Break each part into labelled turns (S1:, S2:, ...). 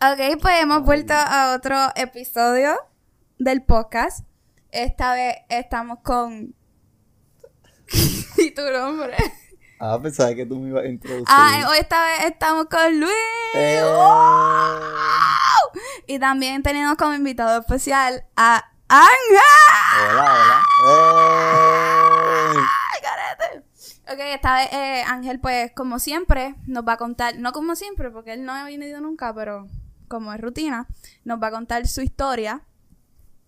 S1: Ok, pues hemos vuelto a otro episodio del podcast. Esta vez estamos con. ¿Y tu nombre?
S2: Ah, pensaba que tú me ibas a introducir.
S1: Ah, hoy esta vez estamos con Luis.
S2: Eh.
S1: Y también tenemos como invitado especial a Ángel.
S2: Hola, hola. ¡Eh!
S1: ¡Ay, carete! Ok, esta vez eh, Ángel, pues, como siempre, nos va a contar, no como siempre, porque él no ha venido nunca, pero como es rutina, nos va a contar su historia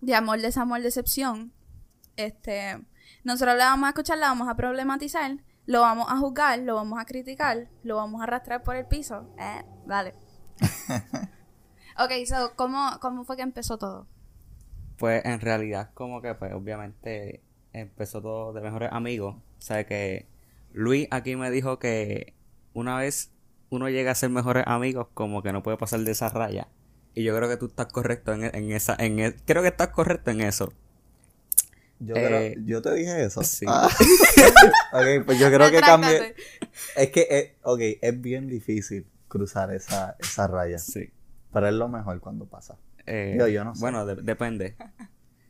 S1: de amor, desamor, decepción. Este, nosotros le vamos a escuchar, la vamos a problematizar, lo vamos a juzgar, lo vamos a criticar, lo vamos a arrastrar por el piso. Eh, vale. ok, so, ¿cómo, ¿cómo fue que empezó todo?
S3: Pues en realidad como que pues obviamente empezó todo de mejores amigos. O sea que Luis aquí me dijo que una vez uno llega a ser mejores amigos como que no puede pasar de esa raya. Y yo creo que tú estás correcto en, en esa, en e- creo que estás correcto en eso.
S2: Yo,
S3: Eh,
S2: creo- yo te dije eso.
S3: sí.
S2: Ah. ok, pues yo creo que cambié. Es que, eh, ok, es bien difícil cruzar esa, esa raya.
S3: Sí.
S2: Pero es lo mejor cuando pasa.
S3: Eh,
S2: Digo, yo no sé.
S3: Bueno, de- depende.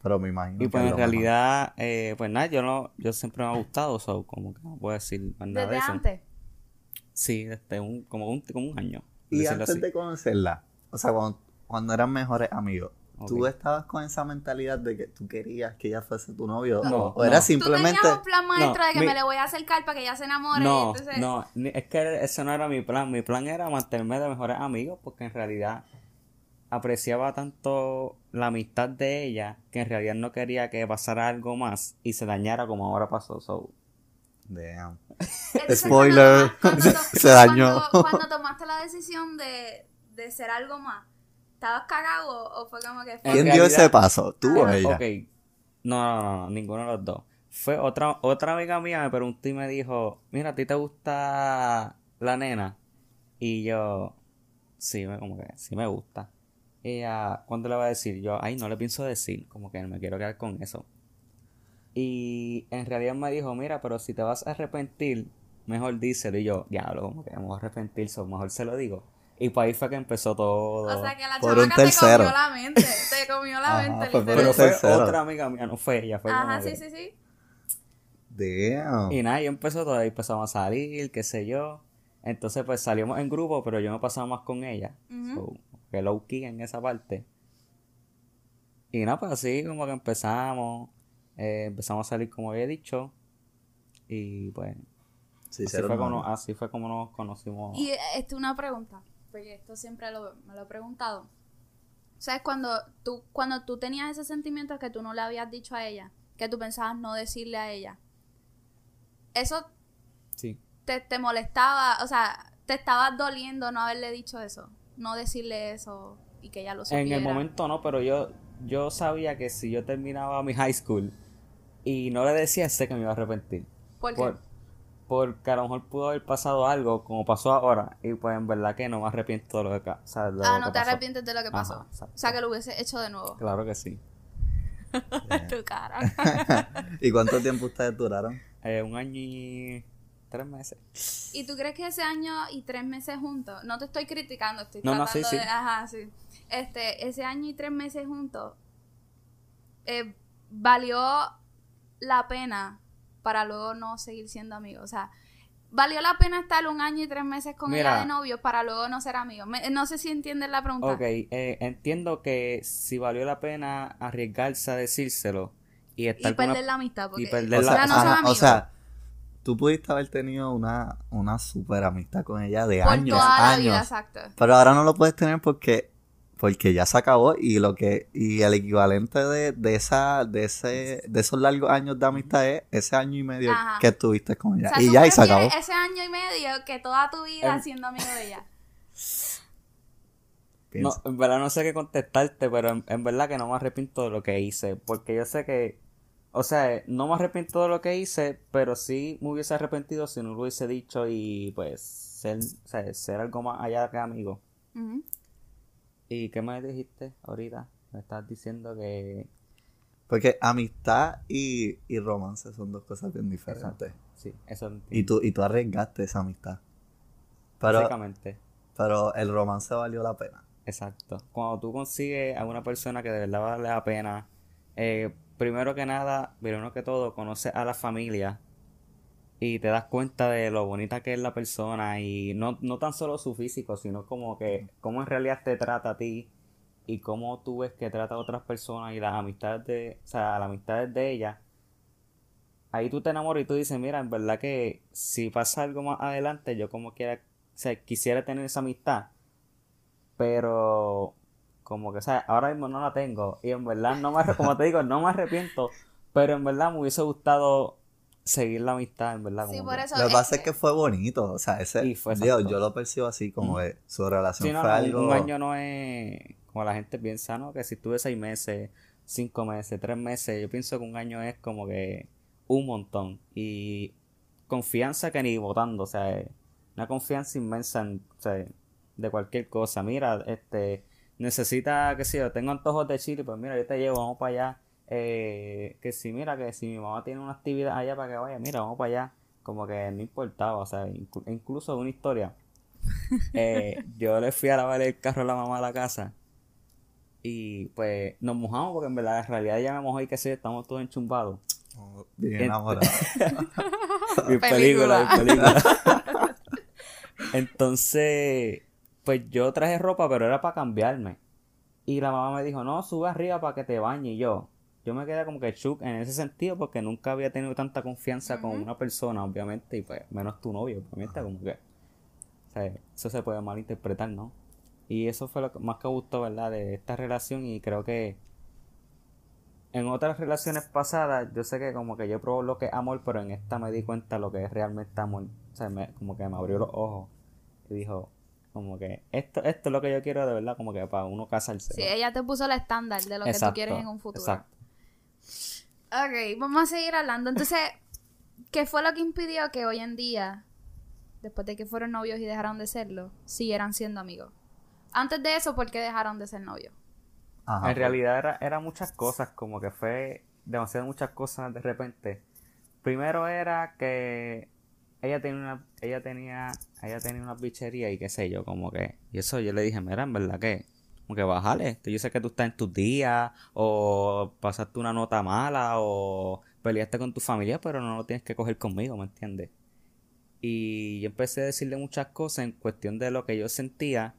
S2: Pero me imagino
S3: Y pues
S2: es
S3: en realidad, eh, pues nada, yo no, yo siempre me ha gustado, so, como que no puedo decir más nada de
S1: Desde
S3: eso.
S1: antes.
S3: Sí, desde un, como un, como un año.
S2: Y antes
S3: así.
S2: de conocerla, o sea, cuando, cuando eran mejores amigos, ¿tú
S3: Ok.
S2: estabas con esa mentalidad de que tú querías que ella fuese tu novio?
S3: No,
S2: ¿O era
S3: no.
S2: simplemente...
S1: Tú tenías un plan maestro
S3: No,
S1: de que
S3: mi-
S1: me le voy a acercar para que ella se enamore.
S3: No,
S1: entonces...
S3: no, es que ese no era mi plan. Mi plan era mantenerme de mejores amigos porque en realidad apreciaba tanto la amistad de ella que en realidad no quería que pasara algo más y se dañara como ahora pasó. So,
S2: Damn.
S1: Entonces,
S2: Spoiler.
S1: cuando toma- cuando
S2: Se dañó.
S1: Cuando, cuando tomaste la decisión de, de ser algo más, ¿estabas cagado o fue como que...
S3: En
S2: ¿Quién dio ese paso? ¿Tú o
S1: Ah.
S2: ella?
S3: ok. No, no, no, no, ninguno de los dos. Fue otra, otra amiga mía me preguntó y me dijo, mira, ¿a ti te gusta la nena? Y yo, sí, me- como que sí me gusta. Ella, ¿cuándo le va a decir? Yo, ay, no le pienso decir, como que me quiero quedar con eso. Y en realidad me dijo, mira, pero si te vas a arrepentir, mejor díselo. Y yo, diablo, como que me voy a arrepentir, so, mejor se lo digo. Y pues ahí fue que empezó todo.
S1: O sea que la
S2: Por
S1: chamaca te
S2: tercero.
S1: comió la mente. Te comió la
S2: Ajá,
S1: mente,
S2: pues,
S3: Pero fue
S2: tercero.
S3: otra amiga mía, no fue ella, fue
S1: Ajá,
S3: como
S1: sí,
S3: que-
S1: sí, sí.
S2: Damn.
S3: Y nada, y empezó todo, ahí empezamos a salir, qué sé yo. Entonces, pues salimos en grupo, pero yo me pasaba más con ella. So, que low key en esa parte. Y nada, pues así como que empezamos. Eh, empezamos a salir como había dicho. Y pues,
S2: Sí,
S3: así, fue como, así fue como nos conocimos.
S1: Y esto es una pregunta, porque esto siempre lo, me lo he preguntado. ¿Sabes? Cuando tú, cuando tú tenías ese sentimiento que tú no le habías dicho a ella, que tú pensabas no decirle a ella, eso
S3: Sí.
S1: te, te molestaba, o sea, te estaba doliendo no haberle dicho eso, no decirle eso y que ella lo supiera.
S3: En el momento no, pero yo, yo sabía que si yo terminaba mi high school y no le decía, sé que me iba a arrepentir.
S1: ¿Por qué?
S3: Por- porque a lo mejor pudo haber pasado algo como pasó ahora y pues en verdad que no me arrepiento de lo que, o sea, de lo
S1: ah,
S3: que
S1: no te
S3: pasó.
S1: arrepientes de lo que pasó.
S3: Ajá,
S1: o sea, que lo hubiese hecho de nuevo.
S3: Claro que sí.
S1: tu cara.
S2: ¿Y cuánto tiempo ustedes duraron?
S3: Eh, un año y tres meses.
S1: ¿Y tú crees que ese año y tres meses juntos? No te estoy criticando, estoy
S3: No, no,
S1: tratando
S3: sí,
S1: de.
S3: sí.
S1: Ajá, sí. Este, ese año y tres meses juntos, eh, ¿valió la pena para luego no seguir siendo amigos? O sea, ¿valió la pena estar un año y tres meses con
S3: Mira.
S1: ella de novio para luego no ser amigos? Me- no sé si entiendes la pregunta.
S3: Ok, eh, entiendo que si valió la pena arriesgarse a decírselo y estar
S1: Y
S3: con una-
S1: perder la amistad, porque
S3: perder
S2: O
S3: la-
S2: sea,
S1: ya no son
S2: ajá,
S1: amigos.
S2: o sea, tú pudiste haber tenido una, una super amistad con ella de
S1: por
S2: años,
S1: toda la
S2: años.
S1: vida, exacto.
S2: Pero ahora no lo puedes tener porque porque ya se acabó y lo que y el equivalente de, de esa de ese de esos largos años de amistad es ese año y medio
S1: Ajá.
S2: que estuviste con
S1: O
S2: ella
S1: sea,
S2: y ya y se acabó.
S1: ese año y medio que toda tu vida
S3: Em-
S1: siendo amigo de ella.
S3: No, en verdad no sé qué contestarte, pero en, en verdad que no me arrepiento de lo que hice, porque yo sé que, o sea, no me arrepiento de lo que hice, pero sí me hubiese arrepentido si no lo hubiese dicho y pues ser, o sea, ser algo más allá que amigo. ¿Y qué me dijiste ahorita? Me estás diciendo que...
S2: Porque amistad y, y romance son dos cosas bien diferentes.
S3: Sí, eso
S2: Y
S3: entiendo.
S2: tú, y tú arriesgaste esa amistad. Pero,
S3: Básicamente.
S2: pero el romance valió la pena.
S3: Exacto. Cuando tú consigues a una persona que de verdad vale la pena, eh, primero que nada, primero que todo, conoces a la familia y te das cuenta de lo bonita que es la persona y no, no tan solo su físico, sino como que cómo en realidad te trata a ti y cómo tú ves que trata a otras personas y las amistades de, o sea, las amistades de ella. Ahí tú te enamoras y tú dices, mira, en verdad que si pasa algo más adelante, yo como quiera, o sea, quisiera tener esa amistad, pero como que, o sea, ahora mismo no la tengo y en verdad no me, como te digo, no me arrepiento, pero en verdad me hubiese gustado seguir la amistad, en verdad.
S1: Sí,
S3: como
S1: por
S3: que-
S1: eso.
S2: Lo que pasa es que fue bonito, o sea, ese,
S3: Y fue exacto.
S2: yo lo percibo así como que su relación
S3: Sí, no,
S2: fue algo...
S3: un año no es como la gente piensa, ¿no? Que si estuve seis meses, cinco meses, tres meses, yo pienso que un año es como que un montón. Y confianza que ni votando, o sea, una confianza inmensa en, o sea, de cualquier cosa. Mira, este, necesita, qué sé yo, tengo antojos de chile, pues mira, yo te llevo, vamos para allá. Eh, que si, mira, que si mi mamá tiene una actividad allá para que vaya, mira, vamos para allá. Como que no importaba, o sea, inclu- incluso una historia. Eh, yo le fui a lavar el carro a la mamá a la casa y pues nos mojamos porque en verdad en realidad ella me mojó y que sé, estamos todos enchumbados.
S2: Oh, bien
S3: Ent-
S2: enamorado.
S3: Mi película, mi película. Entonces, pues yo traje ropa, pero era para cambiarme. Y la mamá me dijo, no, sube arriba para que te bañe. Y yo, yo me quedé como que shook en ese sentido porque nunca había tenido tanta confianza con una persona, obviamente, y pues menos tu novio, obviamente, como que, o sea, eso se puede malinterpretar, ¿no? Y eso fue lo que más que gustó, ¿verdad? De esta relación y creo que en otras relaciones pasadas, yo sé que como que yo probé lo que es amor, pero en esta me di cuenta lo que es realmente amor. O sea, me- como que me abrió los ojos y dijo, como que esto, esto es lo que yo quiero de verdad, como que para uno casarse.
S1: Sí, ella te puso el estándar de lo que tú quieres en un futuro.
S3: Exacto.
S1: Ok, vamos a seguir hablando. Entonces, ¿qué fue lo que impidió que hoy en día, después de que fueron novios y dejaron de serlo, siguieran siendo amigos? Antes de eso, ¿por qué dejaron de ser novios?
S2: Ajá,
S3: en
S2: pues.
S3: realidad era, era muchas cosas, como que fue demasiado muchas cosas de repente. Primero era que ella tenía una, ella tenía, ella tenía una bichería y qué sé yo, como que, y eso yo le dije, mira, en verdad que, como que bájale, yo sé que tú estás en tus días, o pasaste una nota mala, o peleaste con tu familia, pero no lo tienes que coger conmigo, ¿me entiendes? Y yo empecé a decirle muchas cosas en cuestión de lo que yo sentía,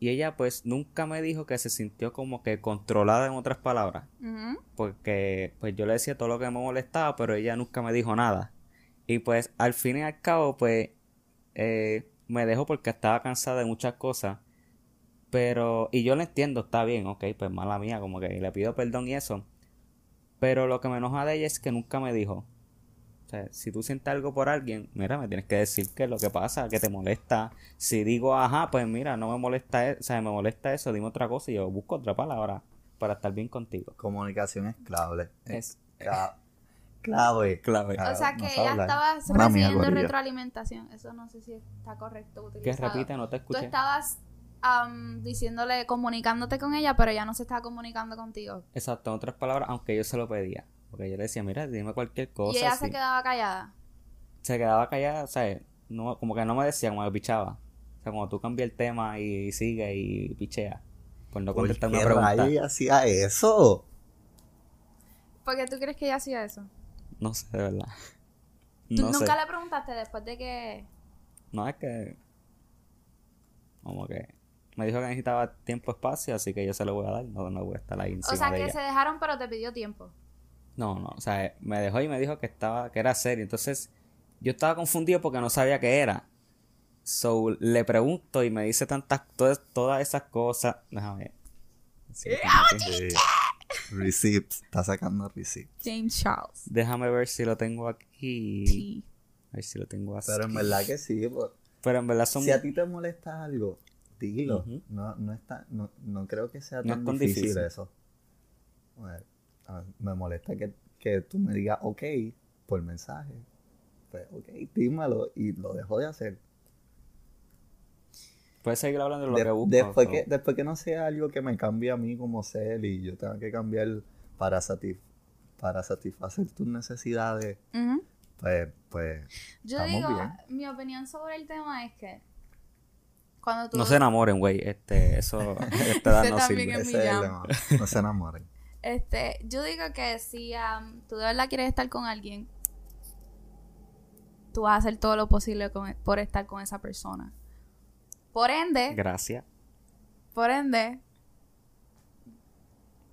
S3: y ella pues nunca me dijo que se sintió como que controlada en otras palabras. Porque pues yo le decía todo lo que me molestaba, pero ella nunca me dijo nada. Y pues al fin y al cabo pues eh, me dejó porque estaba cansada de muchas cosas. Pero, y yo lo entiendo, está bien, ok, pues mala mía, como que le pido perdón y eso. Pero lo que me enoja de ella es que nunca me dijo. O sea, si tú sientes algo por alguien, mira, me tienes que decir qué es lo que pasa, que te molesta. Si digo, ajá, pues mira, no me molesta, e- o sea, me molesta eso, dime otra cosa y yo busco otra palabra para estar bien contigo.
S2: Comunicación es clave.
S3: Es
S2: clave.
S3: clave.
S2: Claro,
S1: o sea, que ella
S2: hablar.
S1: estaba
S2: Mala mía,
S1: recibiendo retroalimentación. Eso no sé si está correcto
S3: Que
S1: utilizado.
S3: repite, no te
S1: Tú
S3: escuché.
S1: estabas am, diciéndole, comunicándote con ella, pero ella no se estaba comunicando contigo.
S3: Exacto, en otras palabras, aunque yo se lo pedía. Porque yo le decía, mira, dime cualquier cosa.
S1: y ella
S3: así.
S1: se quedaba callada.
S3: Se quedaba callada, o sea, no, como que no me decía, como que pichaba. O sea, como tú cambias el tema y sigue y pichea. Por no
S2: ¿Por
S3: contestar
S2: qué
S3: una pregunta.
S2: ella hacía eso?
S1: ¿Por qué tú crees que ella hacía eso?
S3: No sé, de verdad.
S1: ¿Tú
S3: No sé.
S1: nunca le preguntaste después de que...
S3: No es que. Como que. Me dijo que necesitaba tiempo, espacio, así que yo se lo voy a dar. No, no voy a estar ahí encima
S1: O sea,
S3: de
S1: que
S3: ella.
S1: se dejaron, pero te pidió tiempo.
S3: No, no, o sea, me dejó y me dijo que estaba, que era serio. Entonces, yo estaba confundido porque no sabía qué era. So, le pregunto y me dice tantas, todas, todas esas cosas. Déjame. Sí,
S2: Sí. Receipts. Está sacando receipts.
S1: James Charles.
S3: Déjame ver si lo tengo aquí. A ver si lo tengo así.
S2: Pero en verdad que sí. pues,
S3: Pero en verdad son.
S2: Si a ti te molesta algo, dilo. No, no, está, no, no creo que sea
S3: No
S2: tan,
S3: es tan
S2: difícil,
S3: difícil.
S2: eso. Bueno, a- me molesta que, que tú me digas ok por mensaje. Pues ok, dímelo y lo dejo de hacer.
S3: Puedes seguir hablando de lo
S2: De-
S3: que busco.
S2: después, que, después que no sea algo que me cambie a mí como ser y yo tenga que cambiar para, satisf- para satisfacer tus necesidades, pues, pues
S1: Yo digo,
S2: bien.
S1: mi opinión sobre el tema es que Cuando tú...
S3: No se enamoren, güey. Este, eso, esta edad
S1: Ese
S3: no
S1: también
S3: sirve.
S1: es
S2: Ese el. No se enamoren.
S1: Este, yo digo que si am, tú de verdad quieres estar con alguien, tú vas a hacer todo lo posible con- por estar con esa persona. Por ende,
S3: Gracias.
S1: por ende,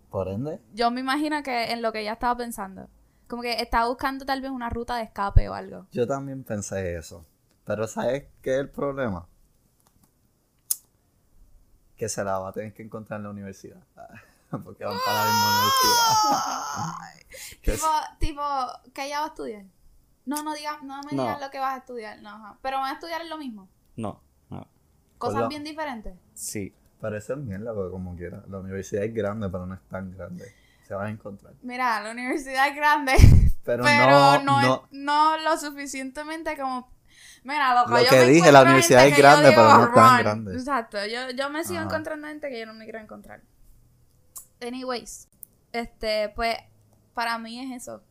S2: Por ende,
S1: yo me imagino que en lo que ella estaba pensando. Como que estaba buscando tal vez una ruta de escape o algo.
S2: yo también pensé eso. Pero ¿sabes qué es el problema? Que se la va a tener que encontrar en la universidad. Porque van para la misma universidad.
S1: Tipo, tipo, que ella va a estudiar. No, no digas, no me
S3: No.
S1: digas lo que vas a estudiar, no, ajá. Pero van a estudiar lo mismo.
S3: No.
S1: Cosas bien diferentes.
S3: Sí.
S2: Parece es mierda, porque como quiera. La universidad es grande, pero no es tan grande. Se van a encontrar.
S1: Mira, la universidad es grande,
S2: Pero,
S1: pero
S2: no,
S1: no,
S2: no,
S1: es- no lo suficientemente como Mira, loco,
S2: Lo
S1: yo
S2: que
S1: me
S2: dije, la universidad es grande,
S1: digo,
S2: pero no tan
S1: "Run".
S2: grande.
S1: Exacto, yo, yo me sigo
S2: Ajá.
S1: encontrando gente que yo no me quiero encontrar. Anyways, este, pues, para mí es eso.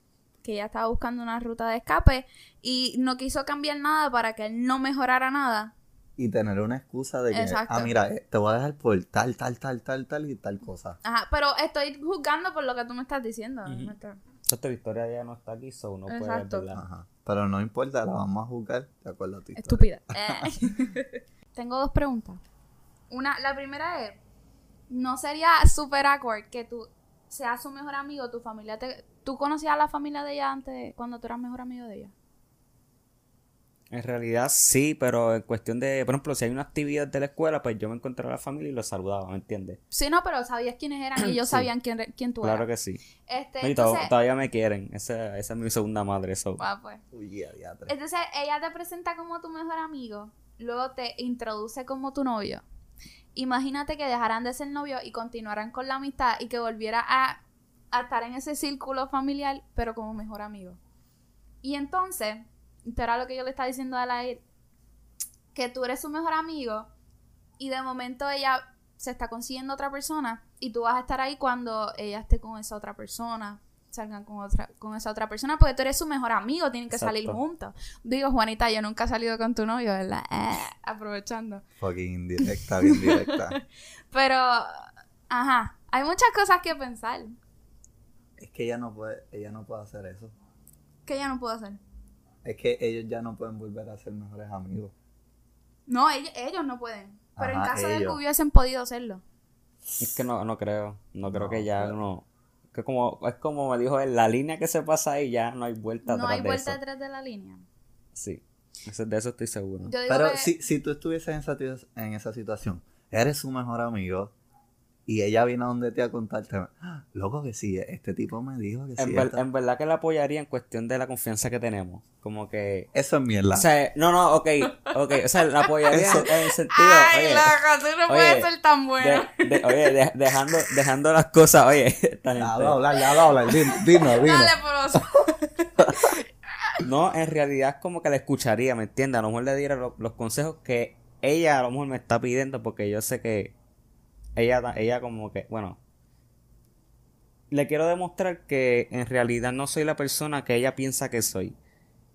S1: Que ella estaba buscando una ruta de escape y no quiso cambiar nada para que él no mejorara nada.
S2: Y tener una excusa de que,
S1: Exacto.
S2: ah, mira, eh, te voy a dejar por tal, tal, tal, tal, tal y tal cosa.
S1: Ajá, pero estoy juzgando por lo que tú me estás diciendo. Está-
S3: Esta victoria ya no está aquí, so no puede verla.
S2: Ajá. Pero no importa, la vamos a juzgar de acuerdo a historia.
S1: Estúpida. Eh. Tengo dos preguntas. Una, la primera es, ¿no sería super awkward que tú seas su mejor amigo, tu familia te... ¿Tú conocías a la familia de ella antes, cuando tú eras mejor amigo de ella?
S3: En realidad sí, pero en cuestión de, por ejemplo, si hay una actividad de la escuela, pues yo me encontraba a la familia y los saludaba, ¿me entiendes?
S1: Sí, no, pero sabías quiénes eran y ellos
S3: Sí.
S1: sabían quién, quién tú
S3: Claro
S1: eras.
S3: que sí.
S1: Este,
S3: No, y
S1: entonces,
S3: todavía me quieren. Esa, esa es mi segunda madre, eso.
S1: ah, pues.
S2: Uy.
S1: Entonces, ella te presenta como tu mejor amigo, luego te introduce como tu novio. Imagínate que dejaran de ser novios y continuaran con la amistad y que volviera a, a estar en ese círculo familiar, pero como mejor amigo. Y entonces, esto era lo que yo le estaba diciendo a la que tú eres su mejor amigo y de momento ella se está consiguiendo otra persona y tú vas a estar ahí cuando ella esté con esa otra persona, salgan con otra con esa otra persona porque tú eres su mejor amigo, tienen que salir juntos. Digo, Juanita, yo nunca he salido con tu novio, ¿verdad? Eh, aprovechando.
S2: Fucking indirecta, bien directa.
S1: Pero ajá, hay muchas cosas que pensar
S2: es que ella no puede, ella no puede hacer eso.
S1: que ella no puedo hacer.
S2: Es que ellos ya no pueden volver a ser mejores amigos.
S1: No, ellos, ellos no pueden. Pero en caso de que hubiesen podido hacerlo.
S3: Es que no, no creo. No creo
S2: No,
S3: que ya
S2: claro.
S3: no. Que como, es como me dijo él, la línea que se pasa ahí ya no hay vuelta
S1: No
S3: atrás
S1: hay
S3: de
S1: vuelta
S3: eso.
S1: atrás de la línea.
S3: Sí. Eso- de eso estoy seguro.
S2: Pero
S1: que-
S2: si, si tú estuvieses en esa, en esa situación, eres su mejor amigo y ella viene a donde te a contarte, "Ah, loco que sí, este tipo me dijo que sí.
S3: En, ver-
S2: esta-".
S3: en verdad que la apoyaría en cuestión de la confianza que tenemos. Como que.
S2: Eso es mierda.
S3: O sea, no, no, ok, ok. O sea, la apoyaría
S2: Eso-
S3: en, el sentido.
S1: Ay,
S3: oye,
S1: loco, tú no
S3: oye,
S1: puedes ser tan bueno.
S3: de- de- oye, de- dejando, dejando las cosas, oye, esta
S2: Ya va a hablar, ya va a hablar, din- dinos, dinos.
S1: Dale, por
S3: No, en realidad es como que la escucharía, ¿me entiendes? A lo mejor le diera lo- los consejos que ella a lo mejor me está pidiendo porque yo sé que ella, ella como que, bueno, le quiero demostrar que en realidad no soy la persona que ella piensa que soy.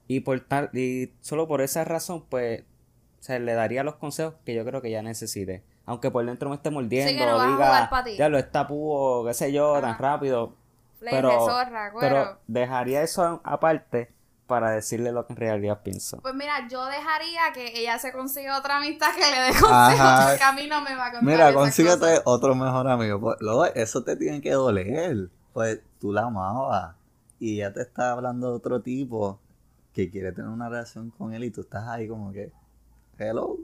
S3: Y por tal, y solo por esa razón, pues, o sea, le daría los consejos que yo creo que ella necesite. Aunque por dentro me esté mordiendo,
S1: Sí, que no vas a
S3: diga, ya lo está púo, qué sé yo, tan rápido. Pero-
S1: zorra.
S3: Pero dejaría eso aparte para decirle lo que en realidad pienso.
S1: Pues mira, yo dejaría que ella se consiga otra amistad que le dé consejos porque a mí no me va a contar
S2: Mira, consíguete otro mejor amigo. Pues, luego, eso te tiene que doler. Pues tú la amabas y ella te está hablando de otro tipo que quiere tener una relación con él y tú estás ahí como que, hello.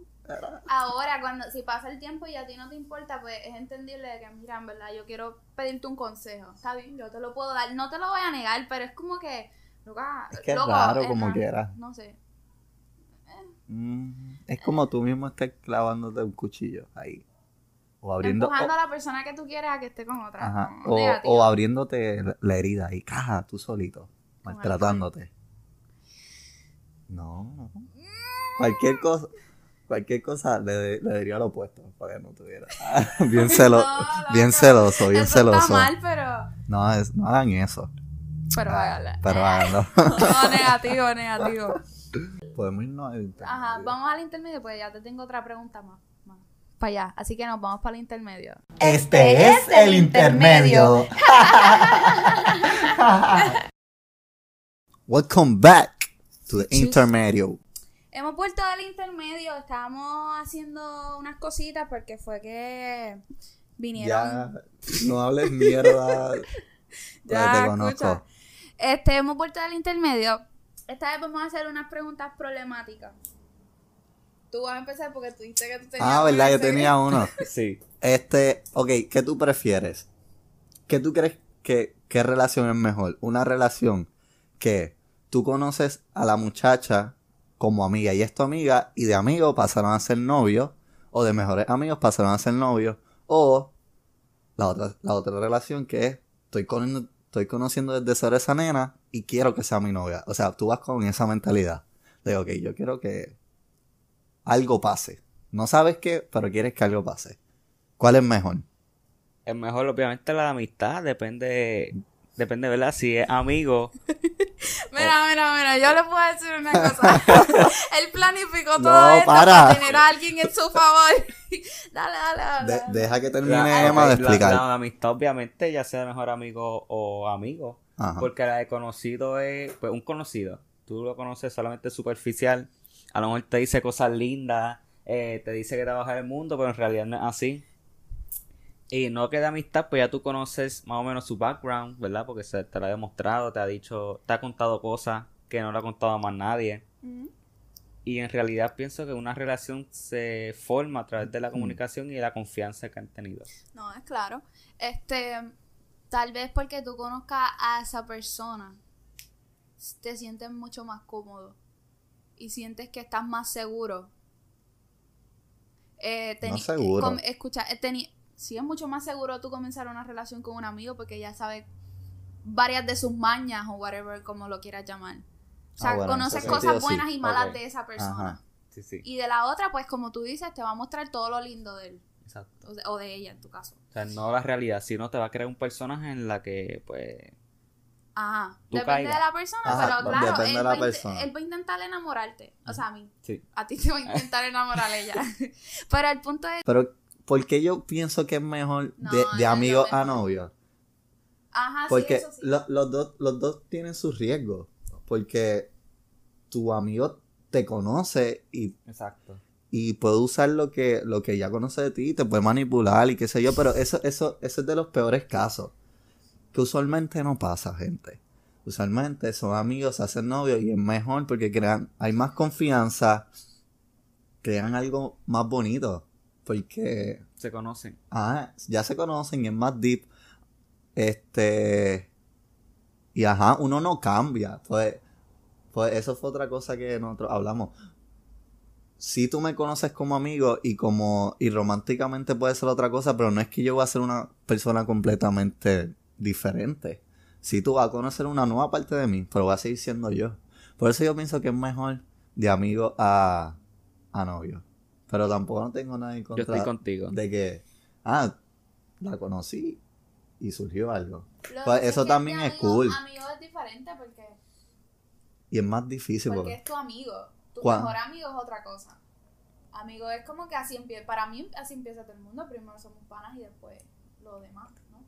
S1: Ahora, cuando si pasa el tiempo y a ti no te importa, pues es entendible de que, mira, en verdad, yo quiero pedirte un consejo. Está bien, yo te lo puedo dar. No te lo voy a negar, pero es como que,
S2: Es que es
S1: loco,
S2: raro
S1: es
S2: como quiera.
S1: No sé.
S2: Mm, es como tú mismo estés clavándote un cuchillo ahí. O abriendo.
S1: Empujando
S2: o-
S1: a la persona que tú quieres a que esté con otra.
S2: ajá, o, abriéndote la- herida y caja tú solito, maltratándote. No, no. Cualquier cosa. Cualquier cosa le, le diría lo opuesto para que no tuviera. bien, celo,
S1: No,
S2: bien celoso, bien
S1: Eso
S2: celoso.
S1: Está mal, pero.
S2: No, es, no hagan eso.
S1: Pero hágale.
S2: Pero háganlo.
S1: No, negativo, negativo.
S2: Podemos irnos al
S1: Ajá,
S2: intermedio.
S1: vamos al intermedio, pues ya te tengo otra pregunta más. más. para allá. Así que nos vamos para el intermedio.
S2: Este es el intermedio. Welcome back to the intermedio.
S1: Hemos vuelto al intermedio, estábamos haciendo unas cositas porque fue que vinieron.
S2: Ya, no hables mierda.
S1: Ya,
S2: te
S1: escucha. Este, hemos vuelto al intermedio. Esta vez vamos a hacer unas preguntas problemáticas. Tú vas a empezar porque tú dijiste que tú tenías
S2: Ah, verdad, yo tenía uno.
S3: Sí.
S2: Este, ok, ¿qué tú prefieres? ¿Qué tú crees que qué relación es mejor? Una relación que tú conoces a la muchacha como amiga y es tu amiga y de amigo pasaron a ser novios o de mejores amigos pasaron a ser novios o la otra, la otra relación que es estoy, con, estoy conociendo desde ser esa nena y quiero que sea mi novia. O sea, tú vas con esa mentalidad de, ok, yo quiero que algo pase. No sabes qué, pero quieres que algo pase. ¿Cuál es mejor?
S3: Es mejor, obviamente, la amistad. Depende, depende, ¿verdad? Si es amigo.
S1: Mira, mira, mira, yo le puedo decir una cosa. Él planificó todo
S2: No,
S1: esto
S2: para.
S1: para tener a alguien en su favor. dale, dale, dale.
S2: De-
S1: dale.
S2: deja que termine
S3: La-
S2: Emma de
S3: la-
S2: explicar.
S3: La, amistad, obviamente, ya sea mejor amigo o amigo.
S2: Ajá.
S3: Porque la de conocido es, pues, un conocido. Tú lo conoces solamente superficial. A lo mejor te dice cosas lindas, eh, te dice que te va a bajar el mundo, pero en realidad no es así. Y no queda amistad, pues ya tú conoces más o menos su background, ¿verdad? Porque se te lo ha demostrado, te ha dicho, te ha contado cosas que no le ha contado a más nadie. Y en realidad pienso que una relación se forma a través de la comunicación y de la confianza que han tenido.
S1: No, es claro. Este, tal vez porque tú conozcas a esa persona, te sientes mucho más cómodo y sientes que estás más seguro. Eh,
S2: No seguro.
S1: escucha, eh, sí es mucho más seguro tú comenzar una relación con un amigo porque ya sabes varias de sus mañas o whatever como lo quieras llamar. O sea,
S2: Ah, bueno,
S1: conoces cosas
S2: sí.
S1: buenas y malas de esa persona.
S2: Ajá.
S3: Sí, sí.
S1: Y de la otra, pues como tú dices, te va a mostrar todo lo lindo de él.
S3: Exacto.
S1: O de, o de ella, en tu caso.
S3: O sea, no la realidad, sino te va a crear un personaje en la que, pues,
S1: Ajá.
S3: Tú
S1: Depende
S3: caigas.
S1: de la persona,
S2: Ajá,
S1: pero claro,
S2: depende
S1: él,
S2: de la
S1: va a int-
S2: persona.
S1: él va a intentar enamorarte. O sea, a mí.
S3: sí.
S1: A ti te va a intentar enamorar ella. pero el punto es.
S2: Pero, ¿por qué yo pienso que es mejor
S1: No,
S2: de, amigo a novio?
S1: Ajá,
S2: Porque
S1: sí, eso sí.
S2: lo- los, dos, los dos tienen sus riesgos. Porque tu amigo te conoce y,
S3: Exacto.
S2: y puede usar lo que, lo que ya conoce de ti, te puede manipular y qué sé yo, pero eso, eso, eso es de los peores casos. Que usualmente no pasa, gente. Usualmente son amigos, se hacen novios y es mejor porque crean, hay más confianza, crean algo más bonito. Porque
S3: Se conocen.
S2: Ah, ya se conocen, es más deep. Este. Y ajá, uno no cambia. Pues, pues eso fue otra cosa que nosotros hablamos. Si tú me conoces como amigo y como. Y románticamente puede ser otra cosa, pero no es que yo voy a ser una persona completamente diferente. Si tú vas a conocer una nueva parte de mí, pero voy a seguir siendo yo. Por eso yo pienso que es mejor de amigo a, a novio. Pero tampoco no tengo nada en
S3: Yo
S2: contra
S3: estoy contigo.
S2: de que, ah, la conocí y surgió algo. Pues eso también es
S1: amigo-
S2: cool.
S1: Amigo es diferente porque,
S2: Y es más difícil
S1: porque
S2: porque,
S1: es tu amigo. Tu
S2: ¿Cuál?
S1: mejor amigo es otra cosa. Amigo es como que así empieza. Para mí, así empieza todo el mundo. Primero somos panas y después lo demás, ¿no?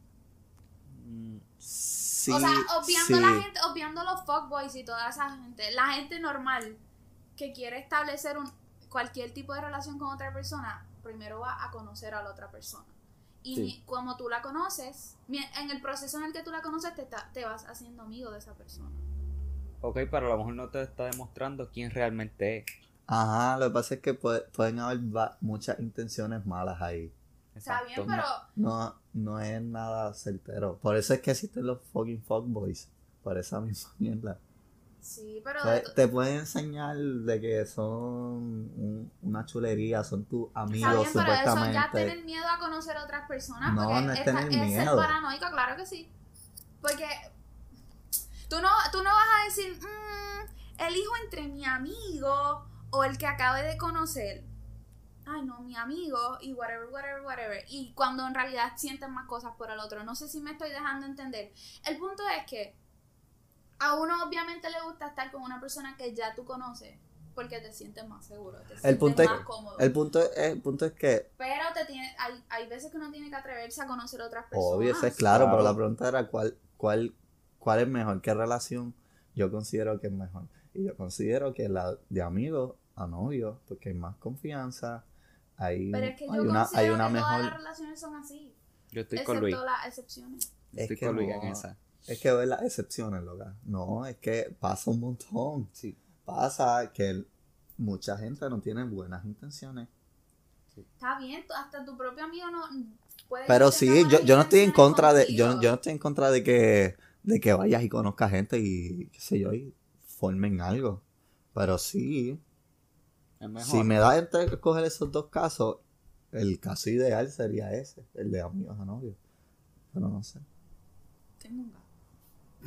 S3: Mm,
S2: sí,
S1: o sea, obviando
S2: sí.
S1: la gente, obviando los fuckboys y toda esa gente, la gente normal que quiere establecer un, cualquier tipo de relación con otra persona, primero va a conocer a la otra persona. Y
S3: Sí.
S1: como tú la conoces, en el proceso en el que tú la conoces, te, te vas haciendo amigo de esa persona.
S3: Ok, pero a lo mejor no te está demostrando quién realmente es.
S2: Ajá, lo que pasa es que puede- pueden haber va- muchas intenciones malas ahí.
S1: Está
S3: Exacto.
S1: bien, pero
S2: No, no es nada certero. Por eso es que existen los fucking fuckboys. Por esa misma mierda.
S1: Sí, pero
S2: Te, pueden enseñar de que son un- una chulería, son tus
S1: Está
S2: amigos
S1: bien, pero eso ya
S2: supuestamente.
S1: tener miedo a conocer a otras personas.
S2: No,
S1: porque
S2: no es
S1: esta-
S2: tener
S1: es ser
S2: miedo.
S1: paranoico, claro que sí. Porque tú no, tú no vas a decir, "Mm, elijo entre mi amigo o el que acabe de conocer. Ay, no, mi amigo y whatever, whatever, whatever. Y cuando en realidad sienten más cosas por el otro. No sé si me estoy dejando entender. El punto es que a uno obviamente le gusta estar con una persona que ya tú conoces. Porque te sientes más seguro, te
S2: El
S1: sientes
S2: punto, es,
S1: más cómodo.
S2: el, punto es, el punto es que,
S1: Pero te tiene, hay, hay veces que uno tiene que atreverse a conocer otras personas.
S2: obvio, eso es claro,
S3: Claro.
S2: pero la pregunta era cuál, cuál, cuál es mejor, qué relación yo considero que es mejor. Y yo considero que la de amigo a novio, porque hay más confianza, hay,
S1: Pero es que yo
S2: hay una, hay una
S1: que todas las
S2: mejor...
S1: relaciones son así.
S3: Yo estoy con Luis.
S1: Excepto las excepciones.
S3: Yo Estoy
S2: Es que
S3: con Luis
S2: no.
S3: en esa.
S2: Es que ver las excepciones, loca. No, es que pasa un montón.
S3: Sí.
S2: Pasa que mucha gente no tiene buenas intenciones.
S1: Está bien, hasta tu propio amigo no puede
S2: Pero sí, yo, yo no estoy en contra de, yo, yo no estoy en contra de que, de que vayas y conozcas gente y qué sé yo, y formen algo. Pero sí,
S3: mejor.
S2: si me da entre escoger esos dos casos, el caso ideal sería ese, el de amigos a novios. Pero no sé,
S1: Tengo un gato.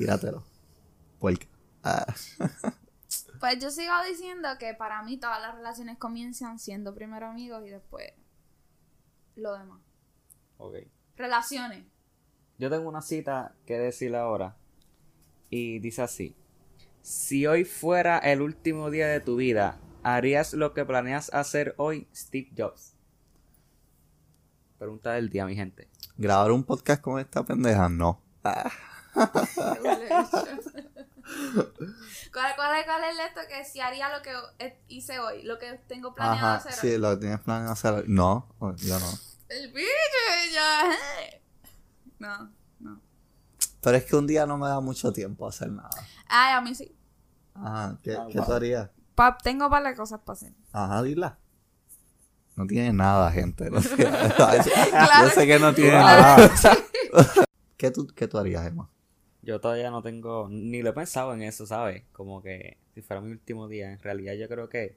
S2: Tíratelo. Puerca. Ah,
S1: Pues yo sigo diciendo que para mí todas las relaciones comienzan siendo primero amigos y después lo demás.
S3: Ok.
S1: Relaciones.
S3: Yo tengo una cita que decir ahora. Y dice así. Si hoy fuera el último día de tu vida, ¿harías lo que planeas hacer hoy, Steve Jobs? Pregunta del día, mi gente.
S2: Grabar un podcast con esta pendeja, no. Ah,
S1: ¿Cuál, cuál, es, ¿Cuál es esto que si haría lo que hice hoy? Lo que tengo planeado
S2: Ajá,
S1: hacer
S2: sí,
S1: hoy.
S2: lo tienes planeado hacer. hoy. No, yo no.
S1: El bicho, ya. eh. No, no.
S2: Pero es que un día no me da mucho tiempo a hacer nada.
S1: Ay, a mí sí.
S2: Ajá, ¿qué,
S3: Ah,
S2: ¿qué
S3: wow.
S2: tú harías?
S1: Pa- tengo par de cosas para hacer.
S2: Ajá, dila. No tiene nada, gente. No tiene-
S1: Claro
S2: Yo sé que no tiene
S1: Claro.
S2: nada. ¿Qué tú, ¿Qué tú harías, Emma?
S3: Yo todavía no tengo, ni lo he pensado en eso, ¿sabes? Como que si fuera mi último día, en realidad yo creo que,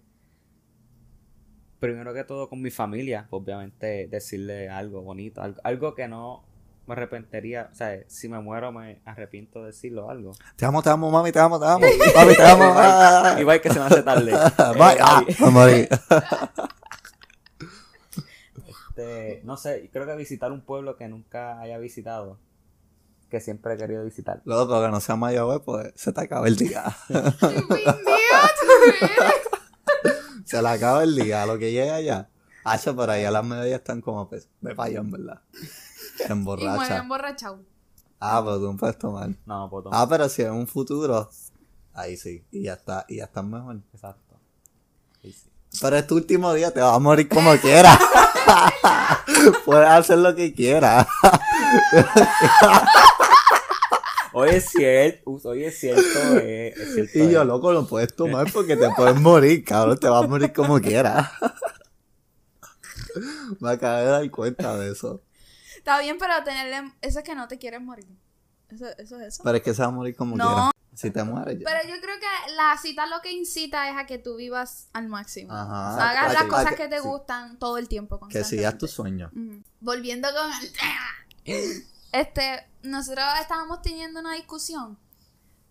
S3: primero que todo con mi familia, obviamente decirle algo bonito, algo, algo que no me arrepentiría, o sea, si me muero me arrepiento de decirlo algo.
S2: Te amo, te amo, mami, te amo, te amo. Mami, te amo. ah.
S3: Igual que se me hace tarde.
S2: Bye.
S3: Eh,
S2: Ah,
S3: y-
S2: me morí.
S3: este, no sé, creo que visitar un pueblo que nunca haya visitado, que siempre he querido visitar.
S2: Loco, que no sea Mayagüez, pues se te acaba el día. Se le acaba el día. Lo que llega allá. Hacha por ahí, a las medias están como pues, de payón, en verdad. Se emborracha.
S1: emborrachado.
S2: Ah, pero tú no puedes tomar.
S3: No, no puedo tomar.
S2: Ah, pero si en un futuro, ahí sí. Y ya está, y ya estás mejor.
S3: Exacto. Sí, sí.
S2: Pero es tu último día, te vas a morir como quieras. Puedes hacer lo que quieras.
S3: Oye, es cierto, oye, es cierto, eh, es cierto.
S2: Y yo,
S3: eh.
S2: loco, lo puedes tomar porque te puedes morir, cabrón. Te vas a morir como quieras. Me acabé de dar cuenta de eso.
S1: Está bien, pero tenerle. Eso es que no te quieres morir. Eso, eso es eso.
S2: Pero es que se va a morir como
S1: No.
S2: quieras. Si te mueres ya.
S1: Pero yo creo que la cita lo que incita es a que tú vivas al máximo.
S2: Ajá.
S1: O sea, hagas las
S2: que-
S1: cosas que te
S2: sí.
S1: gustan todo el tiempo.
S2: Que sigas tus sueños.
S1: Ujú. Volviendo con el Este, nosotros estábamos teniendo una discusión.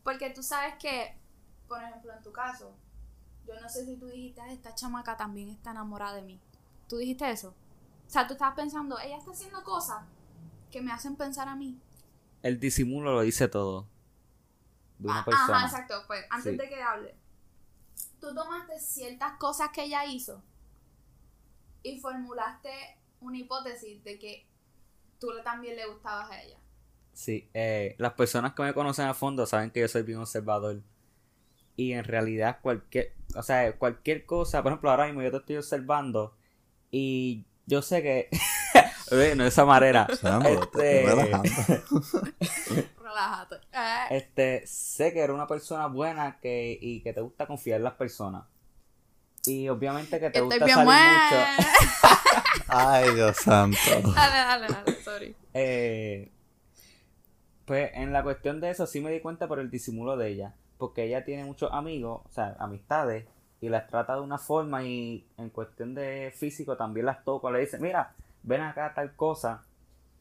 S1: Porque tú sabes que, por ejemplo, en tu caso, yo no sé si tú dijiste, "Ay, esta chamaca también está enamorada de mí. ¿Tú dijiste eso? O sea, tú estabas pensando, ella está haciendo cosas que me hacen pensar a mí.
S3: El disimulo lo dice todo. De una
S1: Ah,
S3: persona.
S1: Ajá, exacto. Pues antes
S3: Sí.
S1: de que hable, tú tomaste ciertas cosas que ella hizo y formulaste una hipótesis de que tú también le gustabas a ella.
S3: Sí, eh, las personas que me conocen a fondo saben que yo soy bien observador. Y en realidad cualquier, o sea, cualquier cosa, por ejemplo, ahora mismo yo te estoy observando y yo sé que, Oye, no de esa manera. Este-.
S1: Relájate. Eh,
S3: Este, sé que eres una persona buena que, y que te gusta confiar en las personas. Y obviamente que te
S1: estoy
S3: gusta
S1: bien
S3: salir
S1: buena.
S3: mucho.
S2: Ay, Dios santo.
S1: dale, dale, dale, sorry.
S3: Eh, pues en la cuestión de eso sí me di cuenta por el disimulo de ella. Porque ella tiene muchos amigos, o sea, amistades, y las trata de una forma y en cuestión de físico también las toco. Le dice, mira, ven acá tal cosa.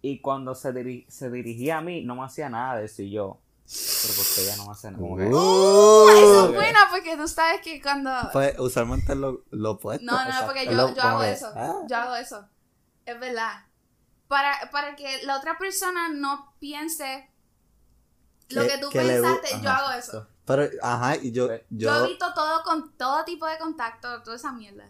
S3: Y cuando se, diri- se dirigía a mí, no me hacía nada de eso y yo. Pero porque ella no me hace nada.
S1: Uh, Eso es
S2: Uh,
S1: buena porque tú sabes que cuando...
S2: Pues usualmente lo, lo opuesto.
S1: No, no, porque yo,
S2: lo-
S1: yo hago eso.
S2: ah.
S1: Yo hago eso. Es verdad. Para, para que la otra persona no piense Lo que tú pensaste, yo hago eso.
S2: Pero, ajá, y yo,
S1: Yo,
S2: yo,
S1: evito todo con todo tipo de contacto, toda esa mierda.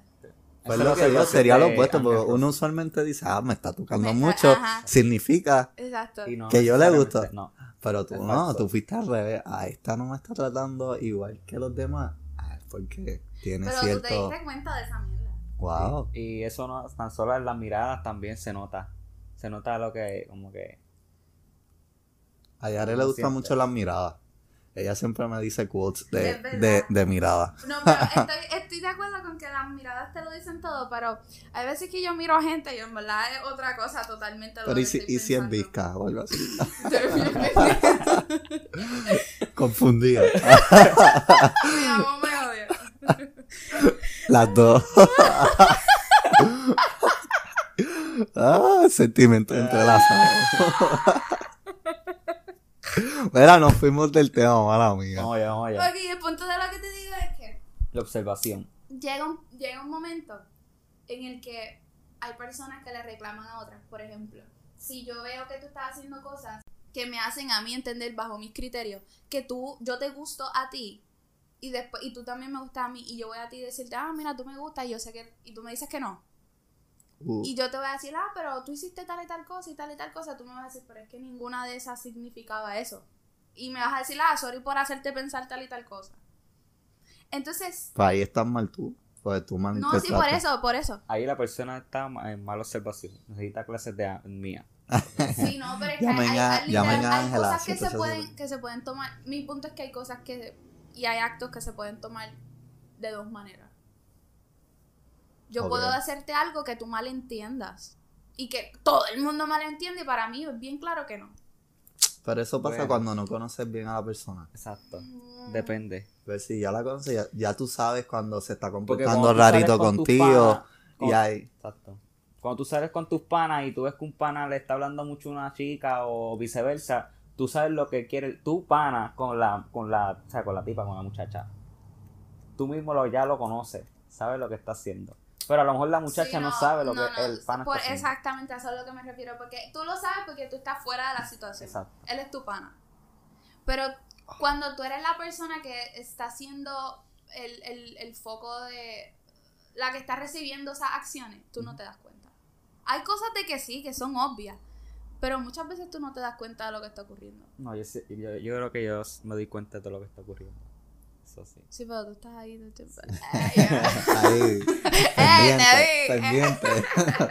S2: Pues lo que
S3: yo
S2: sería lo opuesto, porque uno usualmente dice, ah, me está tocando
S1: Me-
S2: mucho,
S1: ajá.
S2: significa,
S1: Exacto.
S3: Y no
S2: Que yo le gusto.
S3: No.
S2: pero tú no, tú fuiste al revés, ah, esta no me está tratando igual que los demás, ah, es porque tiene
S1: Pero tú te
S2: cierto,
S1: diste cuenta de esa mierda.
S2: wow,
S3: Y eso no, tan solo en las miradas también se nota. Se nota lo que, como que.
S2: a Yare le
S3: Lo
S2: gusta
S3: siente.
S2: mucho las miradas, ella siempre me dice quotes de, de, de mirada,
S1: No, pero estoy, estoy de acuerdo con que las miradas te lo dicen todo, pero hay veces que yo miro a gente y en verdad es otra cosa totalmente lo
S2: pero
S1: que
S2: y si,
S1: estoy
S2: y si es visca o algo así,
S1: Mi
S2: confundida,
S1: mamá me odia.
S2: las dos. ah, sentimientos entrelazados. Mira, nos fuimos del tema, mala mía.
S3: Vamos allá, vamos allá.
S1: Ok, el punto de lo que te digo es que
S3: La observación.
S1: llega un, llega un momento en el que hay personas que le reclaman a otras. Por ejemplo, si yo veo que tú estás haciendo cosas que me hacen a mí entender bajo mis criterios que tú, yo te gusto a ti y después y tú también me gustas a mí y yo voy a ti y decirte, ah, mira, tú me gustas y yo sé que, y tú me dices que no.
S2: Uh,
S1: Y yo te voy a decir, ah, pero tú hiciste tal y tal cosa y tal y tal cosa. Tú me vas a decir, pero es que ninguna de esas significaba eso. Y me vas a decir, ah, sorry por hacerte pensar tal y tal cosa. Entonces,
S2: pues ahí estás mal tú. Pues tú
S1: no, sí, por eso, por eso.
S3: Ahí la persona está en mala observación. Necesita clases de mía.
S1: Sí, no, pero es que hay,
S2: a-
S1: literal- cosas que se,
S2: 787.
S1: pueden, que se pueden tomar. Mi punto es que hay cosas que. Y hay actos que se pueden tomar de dos maneras. Yo puedo hacerte algo que tú malentiendas. Y que todo el mundo malentiende, y para mí es bien claro que no.
S2: Pero eso pasa
S3: Bueno.
S2: cuando no conoces bien a la persona.
S3: Exacto.
S1: Mm.
S3: Depende.
S2: Pues si ya la conoces, ya, ya tú sabes cuando se está comportando rarito
S3: con
S2: contigo. Y
S3: con-
S2: ahí.
S3: Exacto. Cuando tú sales con tus panas y tú ves que un pana le está hablando mucho a una chica o viceversa, tú sabes lo que quiere tu pana con la, con la, o sea, con la tipa, con la muchacha. Tú mismo lo, ya lo conoces, sabes lo que está haciendo. Pero a lo mejor la muchacha
S1: Sí,
S3: no, sabe lo que
S1: no,
S3: el pana
S1: por-
S3: está haciendo.
S1: Exactamente, a eso es a lo que me refiero. Porque tú lo sabes porque tú estás fuera de la situación.
S3: Exacto.
S1: Él es tu pana. Pero cuando tú eres la persona que está siendo el, el, el foco de. la que está recibiendo esas acciones, tú no te das cuenta. Hay cosas de que sí, que son obvias. Pero muchas veces tú no te das cuenta de lo que está ocurriendo.
S3: No, yo, yo, yo creo que yo me doy cuenta de todo lo que está ocurriendo. Eso sí.
S1: Sí, pero tú estás ahí. tú te-.
S2: Ahí.
S1: ¡Eh, te
S2: pendiente, pendiente.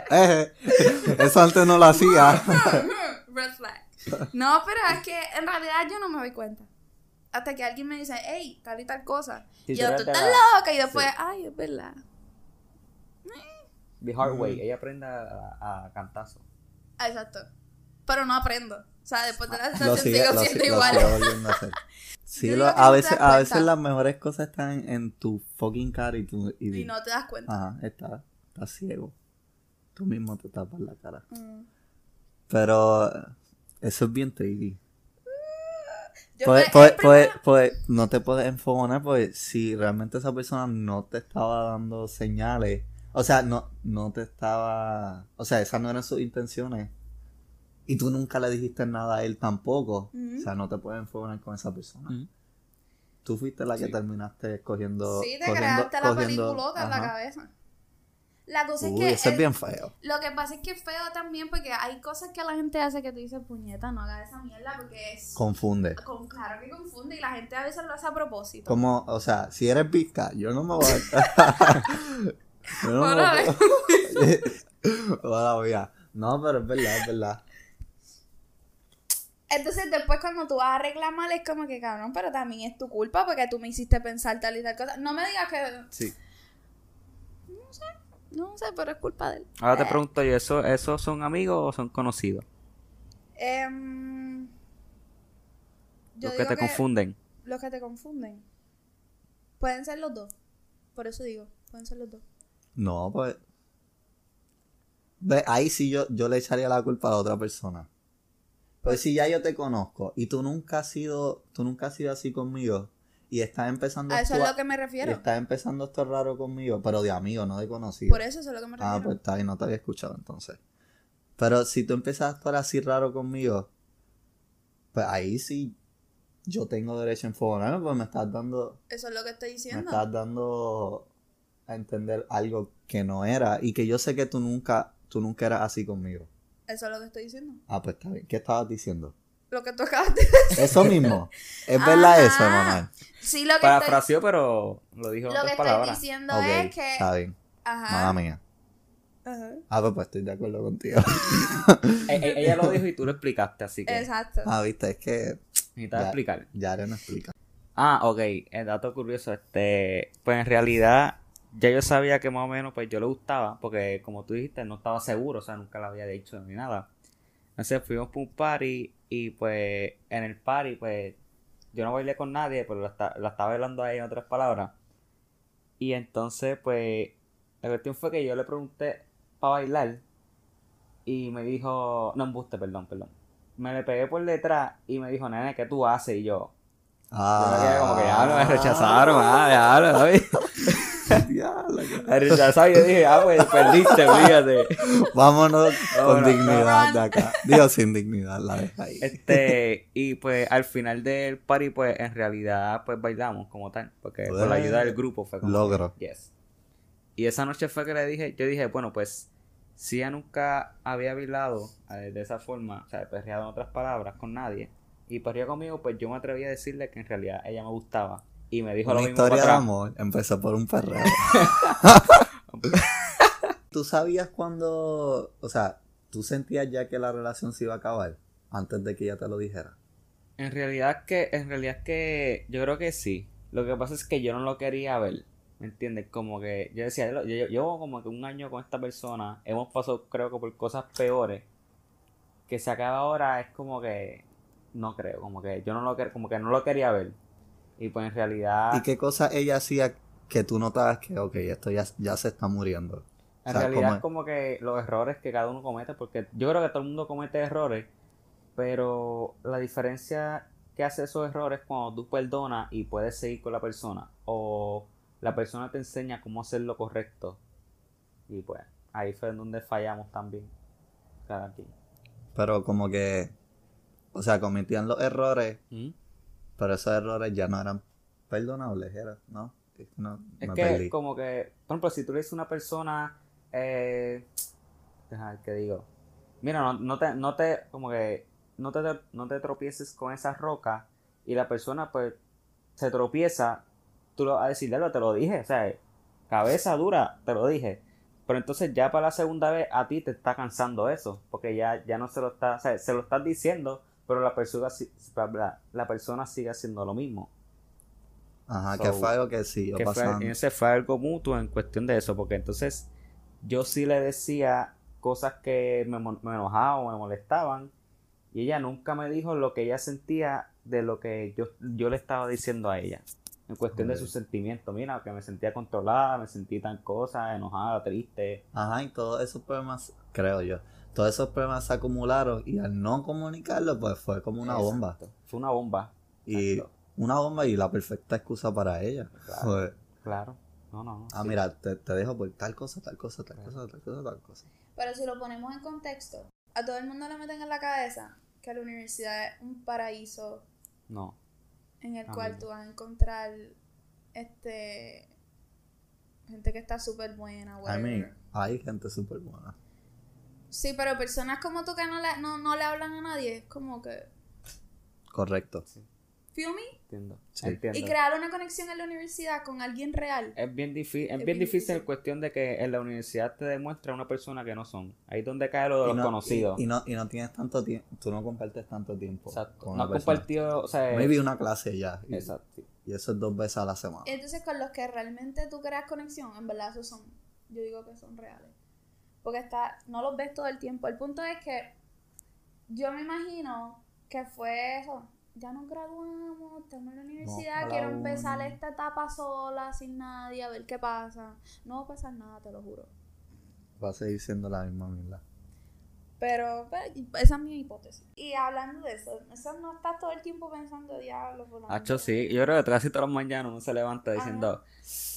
S2: Eh, Eso antes no lo hacía.
S1: Red flag. No, pero es que en realidad yo no me doy cuenta. Hasta que alguien me dice, hey, tal y tal cosa. Y yo, tú estás
S3: la-
S1: loca. Y después,
S3: Sí.
S1: ay, es verdad.
S3: The hard way. Ella aprende a, a cantazo.
S1: Exacto. Pero no aprendo. O sea, después de la situación sigo siendo igual.
S2: Sí, lo- a veces, a veces las mejores cosas están en tu fucking cara y tú y,
S1: Y no te das cuenta.
S2: ajá, estás está ciego. Tú mismo te tapas la cara.
S1: Mm.
S2: Pero eh, eso es bien tricky. Pues, pues, pues, pues, no te puedes enfocar pues si realmente esa persona no te estaba dando señales, o sea, no, no te estaba, o sea, esas no eran sus intenciones y tú nunca le dijiste nada a él tampoco, o sea, no te puedes enfocar con esa persona. Tú fuiste la que
S3: Sí.
S2: terminaste escogiendo,
S1: Sí, te
S2: cogiendo-
S1: creaste la
S2: cogiendo-
S1: peliculota en la
S2: ajá.
S1: cabeza. La cosa
S2: Uy,
S1: es que.
S2: eso es bien feo.
S1: Lo que pasa es que es feo también porque hay cosas que la gente hace que tú dices, puñeta, no hagas esa mierda porque es.
S2: Confunde.
S1: Con, claro que confunde y la gente a veces lo hace a propósito.
S2: Como, o sea, si eres visca, yo no me voy a... yo no me
S1: Órale.
S2: voy a... Hola, voy a- No, pero es verdad, es verdad.
S1: Entonces después cuando tú vas a reclamar es como que cabrón, pero también es tu culpa porque tú me hiciste pensar tal y tal cosa. No me digas que
S2: Sí.
S1: no sé, pero es culpa de él.
S3: Ahora te
S1: Eh,
S3: pregunto yo, ¿eso, ¿esos son amigos o son conocidos?
S1: em,
S3: Los que te confunden.
S1: Los que te confunden. Pueden ser los dos. Por eso digo, pueden ser los dos.
S2: No, pues. Ve, ahí sí yo, yo le echaría la culpa a la otra persona. Pues si ya yo te conozco y tú nunca has sido, tú nunca has sido así conmigo y estás empezando
S1: A eso es lo que me
S2: y
S1: refiero.
S2: estás empezando esto raro conmigo, pero de amigo, no de conocido.
S1: Por eso eso es lo que me refiero.
S2: Ah, pues está ahí, no te había escuchado entonces. Pero si tú empiezas a actuar así raro conmigo, pues ahí sí yo tengo derecho a enfogonarme, pues me estás dando,
S1: Eso es lo que estoy
S2: me
S1: diciendo.
S2: estás dando a entender algo que no era y que yo sé que tú nunca, tú nunca eras así conmigo.
S1: Eso es lo que estoy diciendo.
S2: Ah, pues está bien. ¿Qué estabas diciendo?
S1: Lo que tú acabas de decir.
S2: Eso mismo. Es verdad
S1: Ajá.
S2: eso, mamá.
S1: Sí, lo que estoy,
S3: Parafraseó, pero lo dijo en
S1: lo que estoy
S3: palabras.
S1: diciendo es que.
S2: está bien.
S1: Ajá.
S2: Mamá mía.
S1: Ajá.
S2: Ah, pues, pues estoy de acuerdo contigo.
S3: E- e- ella lo dijo y tú lo explicaste, así que
S1: Exacto.
S2: Ah, viste, es que
S3: necesitas
S2: Ya.
S3: explicar.
S2: Yare no explica.
S3: Ah, ok, el dato curioso, este, pues en realidad ya yo sabía que más o menos pues yo le gustaba, porque como tú dijiste, no estaba seguro, o sea, nunca le había dicho ni nada. Entonces fuimos por un party y pues en el party pues yo no bailé con nadie, pero la, la estaba bailando ahí en otras palabras. Y entonces pues la cuestión fue que yo le pregunté para bailar y me dijo, no embuste, perdón, perdón. Me le pegué por detrás y me dijo, nene, ¿qué tú haces? Y yo,
S2: Ah.
S3: yo como que ya me rechazaron, ah, ya ¿sabes?
S2: Diablo, que-
S3: Me rechazaron y yo dije, ah, pues perdiste, fíjate.
S2: Vámonos con dignidad de acá. Dios sin dignidad, la deja ahí.
S3: Este, y pues al final del party, pues en realidad, pues bailamos como tal, porque con la ayuda del grupo fue como.
S2: Logro.
S3: Yes. Y esa noche fue que le dije, yo dije, bueno, pues si ella nunca había bailado eh, de esa forma, o sea, perreado en otras palabras con nadie, y perreó conmigo, pues yo me atreví a decirle que en realidad ella me gustaba. Y me dijo
S2: Una
S3: lo mismo
S2: historia de
S3: para
S2: amor empezó por un perreo. ¿Tú sabías cuando, o sea, tú sentías ya que la relación se iba a acabar antes de que ella te lo dijera?
S3: En realidad que, en realidad que yo creo que sí. Lo que pasa es que yo no lo quería ver. ¿Me entiendes? Como que yo decía, yo, yo- llevo como que un año con esta persona. Hemos pasado, creo que por cosas peores. Que se acaba ahora es como que no creo, como que yo no lo como que no lo quería ver. Y pues en realidad,
S2: ¿Y qué cosa ella hacía que tú notabas que, ok, esto ya, ya se está muriendo?
S3: en
S2: o sea,
S3: realidad es como que los errores que cada uno comete, porque yo creo que todo el mundo comete errores, pero la diferencia que hace esos errores es cuando tú perdonas y puedes seguir con la persona, o la persona te enseña cómo hacer lo correcto. Y pues ahí fue donde fallamos también. Cada quien.
S2: Pero como que, o sea, cometían los errores,
S3: ¿Mm?
S2: Pero esos errores ya no eran perdonables, ¿era? ¿No? Es que no,
S3: Es
S2: me
S3: que
S2: perdí.
S3: como que, por ejemplo, si tú le dices a una persona, eh, deja ver qué digo, mira, no, no te, no te, como que, no te, no te tropieces con esa roca y la persona pues se tropieza, tú lo vas a decirle, te lo dije, o sea, cabeza dura, te lo dije. Pero entonces ya para la segunda vez a ti te está cansando eso, porque ya, ya no se lo está, o sea, se lo estás diciendo, pero la persona, la, persona sigue haciendo lo mismo.
S2: Ajá, que fue algo que siguió
S3: que fue,
S2: pasando.
S3: ese fue algo mutuo en cuestión de eso, porque entonces yo sí le decía cosas que me, me enojaban o me molestaban, y ella nunca me dijo lo que ella sentía de lo que yo, yo le estaba diciendo a ella, en cuestión de sus sentimientos. Mira, que me sentía controlada, me sentí tan cosa, enojada, triste.
S2: Ajá, y todos esos problemas, creo yo, todos esos problemas se acumularon y al no comunicarlo, pues fue como una bomba.
S3: Fue una bomba.
S2: Y
S3: Exacto.
S2: una bomba y la perfecta excusa para ella.
S3: Claro.
S2: Fue,
S3: Claro. No, no, no.
S2: ah,
S3: sí.
S2: mira, te, te dejo por tal cosa, tal cosa, tal cosa, tal cosa, tal cosa.
S1: Pero si lo ponemos en contexto, a todo el mundo le meten en la cabeza que la universidad es un paraíso
S3: No.
S1: en el
S3: A
S1: cual tú vas a encontrar este gente que está súper buena,
S2: I
S1: whatever.
S2: mean, hay gente súper buena.
S1: Sí, pero personas como tú que no le, no, no le hablan a nadie, es como que,
S2: Correcto.
S1: ¿feel me?
S3: Entiendo.
S2: Sí.
S3: Entiendo.
S1: Y crear una conexión en la universidad con alguien real.
S3: Es bien difícil, es
S1: Es
S3: bien difícil
S1: difícil.
S3: en cuestión de que en la universidad te demuestra una persona que no son. Ahí es donde cae lo de
S2: Y
S3: los
S2: no,
S3: conocidos.
S2: y, y no, y no tienes tanto tiempo, tú no compartes tanto tiempo
S3: Exacto.
S2: con
S3: No has compartido, o sea,
S2: Maybe una clase ya. Y,
S3: exacto.
S2: y eso es dos veces a la semana.
S1: Entonces con los que realmente tú creas conexión, en verdad esos son, yo digo que son reales. Porque está, no los ves todo el tiempo. El punto es que yo me imagino que fue eso. Ya nos graduamos, estamos en la universidad, quiero
S2: la
S1: empezar esta etapa sola, sin nadie, a ver qué pasa. No va a pasar nada, te lo juro.
S2: Va a seguir siendo la misma mierda.
S1: Pero pues, esa es mi hipótesis. Y hablando de eso, eso no estás todo el tiempo pensando, diablo, por la
S3: Hacho,
S1: mierda".
S3: sí. Yo creo que casi todas las mañanas uno se levanta diciendo,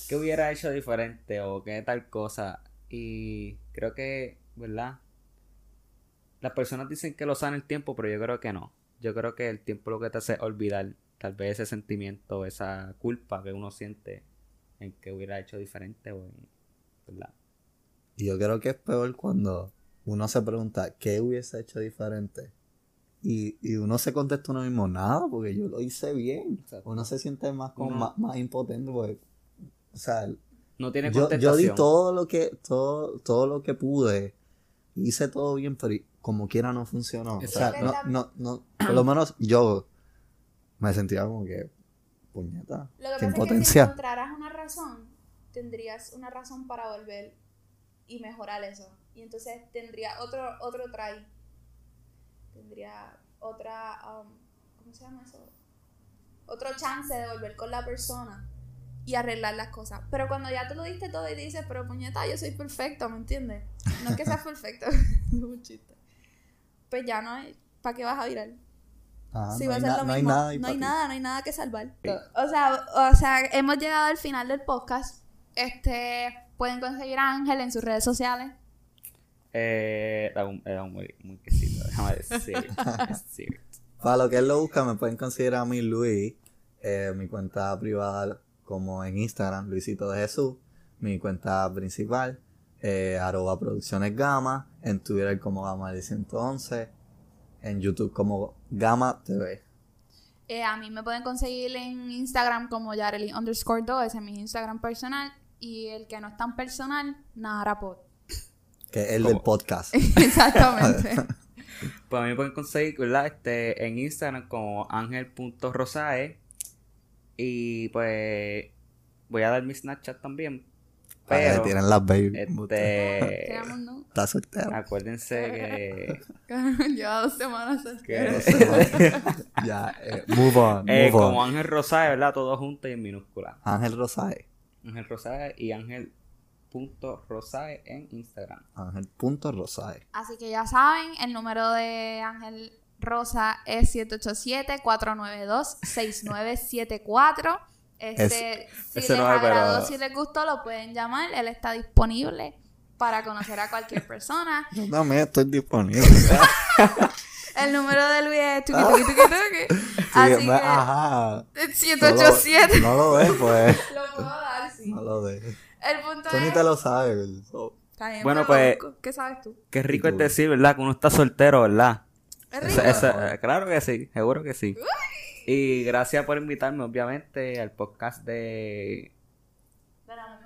S3: ¿qué hubiera hecho diferente? O qué tal cosa. Y creo que, ¿verdad? Las personas dicen que lo sabe el tiempo, pero yo creo que no. Yo creo que el tiempo lo que te hace es olvidar tal vez ese sentimiento, esa culpa que uno siente en que hubiera hecho diferente o en- ¿verdad?
S2: Y yo creo que es peor cuando uno se pregunta qué hubiese hecho diferente. Y, y uno se contesta uno mismo, nada, porque yo lo hice bien.
S3: Exacto.
S2: Uno se siente más, como
S3: Uno-
S2: más, más impotente porque, o sea,
S3: No tiene
S2: yo, yo
S3: contestación.
S2: di todo lo que, todo, todo lo que pude, hice todo bien, pero como quiera no funcionó. O sea,
S1: Exacto.
S2: no, no, no, por lo menos yo me sentía como que, puñeta,
S1: Lo que
S2: qué
S1: pasa es que si encontraras una razón, tendrías una razón para volver y mejorar eso. Y entonces tendría otro, otro try. Tendría otra, um, ¿cómo se llama eso? Otro chance de volver con la persona y arreglar las cosas. Pero cuando ya te lo diste todo y dices, pero puñeta, yo soy perfecto, ¿me entiendes? No es que seas perfecto, es un chiste. Pues ya no hay, ¿para qué vas a virar?
S2: Ajá,
S1: Sí,
S2: no
S1: va a
S2: hay
S1: ser lo
S2: no hay
S1: mismo.
S2: nada
S1: no hay nada, no hay nada que salvar.
S3: Sí.
S1: O sea, o sea, hemos llegado al final del podcast. Este, pueden conseguir a Ángel en sus redes sociales.
S3: Eh, era un, era un muy, muy quesito, déjame decir. decir.
S2: Para lo que él lo busca, me pueden conseguir a mí Luis, eh, mi cuenta privada como en Instagram, Luisito de Jesús, mi cuenta principal, eh, arroba producciones Gama, en Twitter como Gama de 111, en YouTube como Gama TV.
S1: Eh, a mí me pueden conseguir en Instagram como Yareli underscore 2, ese es mi Instagram personal. Y el que no es tan personal, Naharapod.
S2: Que es el
S3: ¿Cómo?
S2: del podcast.
S1: Exactamente.
S3: Pues a mí me pueden conseguir, ¿verdad? Este, en Instagram como ángel.rosae. Y pues voy a dar mi Snapchat también.
S2: Para que
S3: Pero,
S2: tienen las baby.
S3: este,
S1: Quedamos, ¿no?
S2: Está soltero.
S3: acuérdense que,
S1: Lleva dos semanas.
S3: que
S2: ya, eh, move on,
S3: eh,
S2: move on.
S3: como Ángel Rosae, ¿verdad? Todo junto y en minúscula.
S2: Ángel Rosae.
S3: Ángel Rosae y Ángel.rosae en Instagram.
S2: Ángel punto Rosae.
S1: Así que ya saben, el número de Ángel Rosa es 787-492-6974. Este, si
S3: ese
S1: les
S3: no es, pero-
S1: agradó, si les gustó, lo pueden llamar. Él está disponible para conocer a cualquier persona.
S2: Yo también estoy disponible.
S1: El número de Luis es tuki tuki tuki tuki.
S2: Sí,
S1: Así
S2: me-
S1: que
S2: ajá. No lo-
S1: 787.
S2: No lo ves, pues.
S1: Lo puedo dar, sí.
S2: No lo ves.
S1: El punto
S2: Tú ni
S1: es...
S2: te lo sabes.
S1: bien,
S3: Bueno, pues-
S1: ¿Qué sabes tú?
S3: Qué rico es
S2: tú.
S3: decir, ¿verdad? Que uno está soltero, ¿verdad?
S1: Es
S3: Esa-
S1: rico.
S3: esa- claro que sí, seguro que sí. Y gracias por invitarme, obviamente, al podcast de
S1: Espera.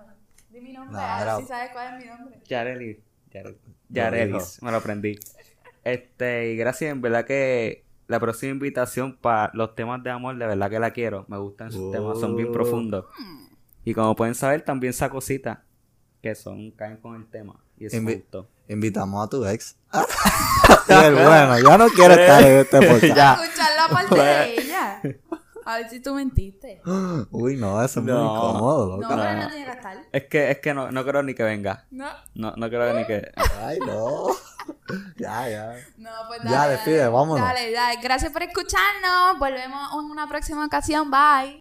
S1: Di mi nombre,
S2: Nah,
S1: a ver si sabes cuál es mi nombre.
S3: Yareli. Yarelis, me lo aprendí. Este, y gracias, en verdad que la próxima invitación para los temas de amor, de verdad que la quiero. Me gustan sus
S2: Oh.
S3: temas, son bien profundos. Y como pueden saber, también saco citas que son, caen con el tema. Y eso me
S2: Invi-
S3: gustó.
S2: Invitamos a tu ex. y él, bueno, yo no quiero estar en este podcast.
S3: Ya.
S1: Escuchar la parte de ella. A ver si tú mentiste.
S2: Uy, no, eso es muy
S3: No.
S2: incómodo,
S1: No,
S2: loco.
S1: pero
S3: no.
S1: no tiene que estar.
S3: Es que, es que no, no creo ni que venga.
S1: No.
S3: No, no creo ni que.
S2: Ay, no. ya, ya.
S1: No, pues
S2: Ya,
S1: dale.
S2: despide,
S1: dale.
S2: vámonos.
S1: Dale, dale. Gracias por escucharnos. Volvemos en una próxima ocasión. Bye.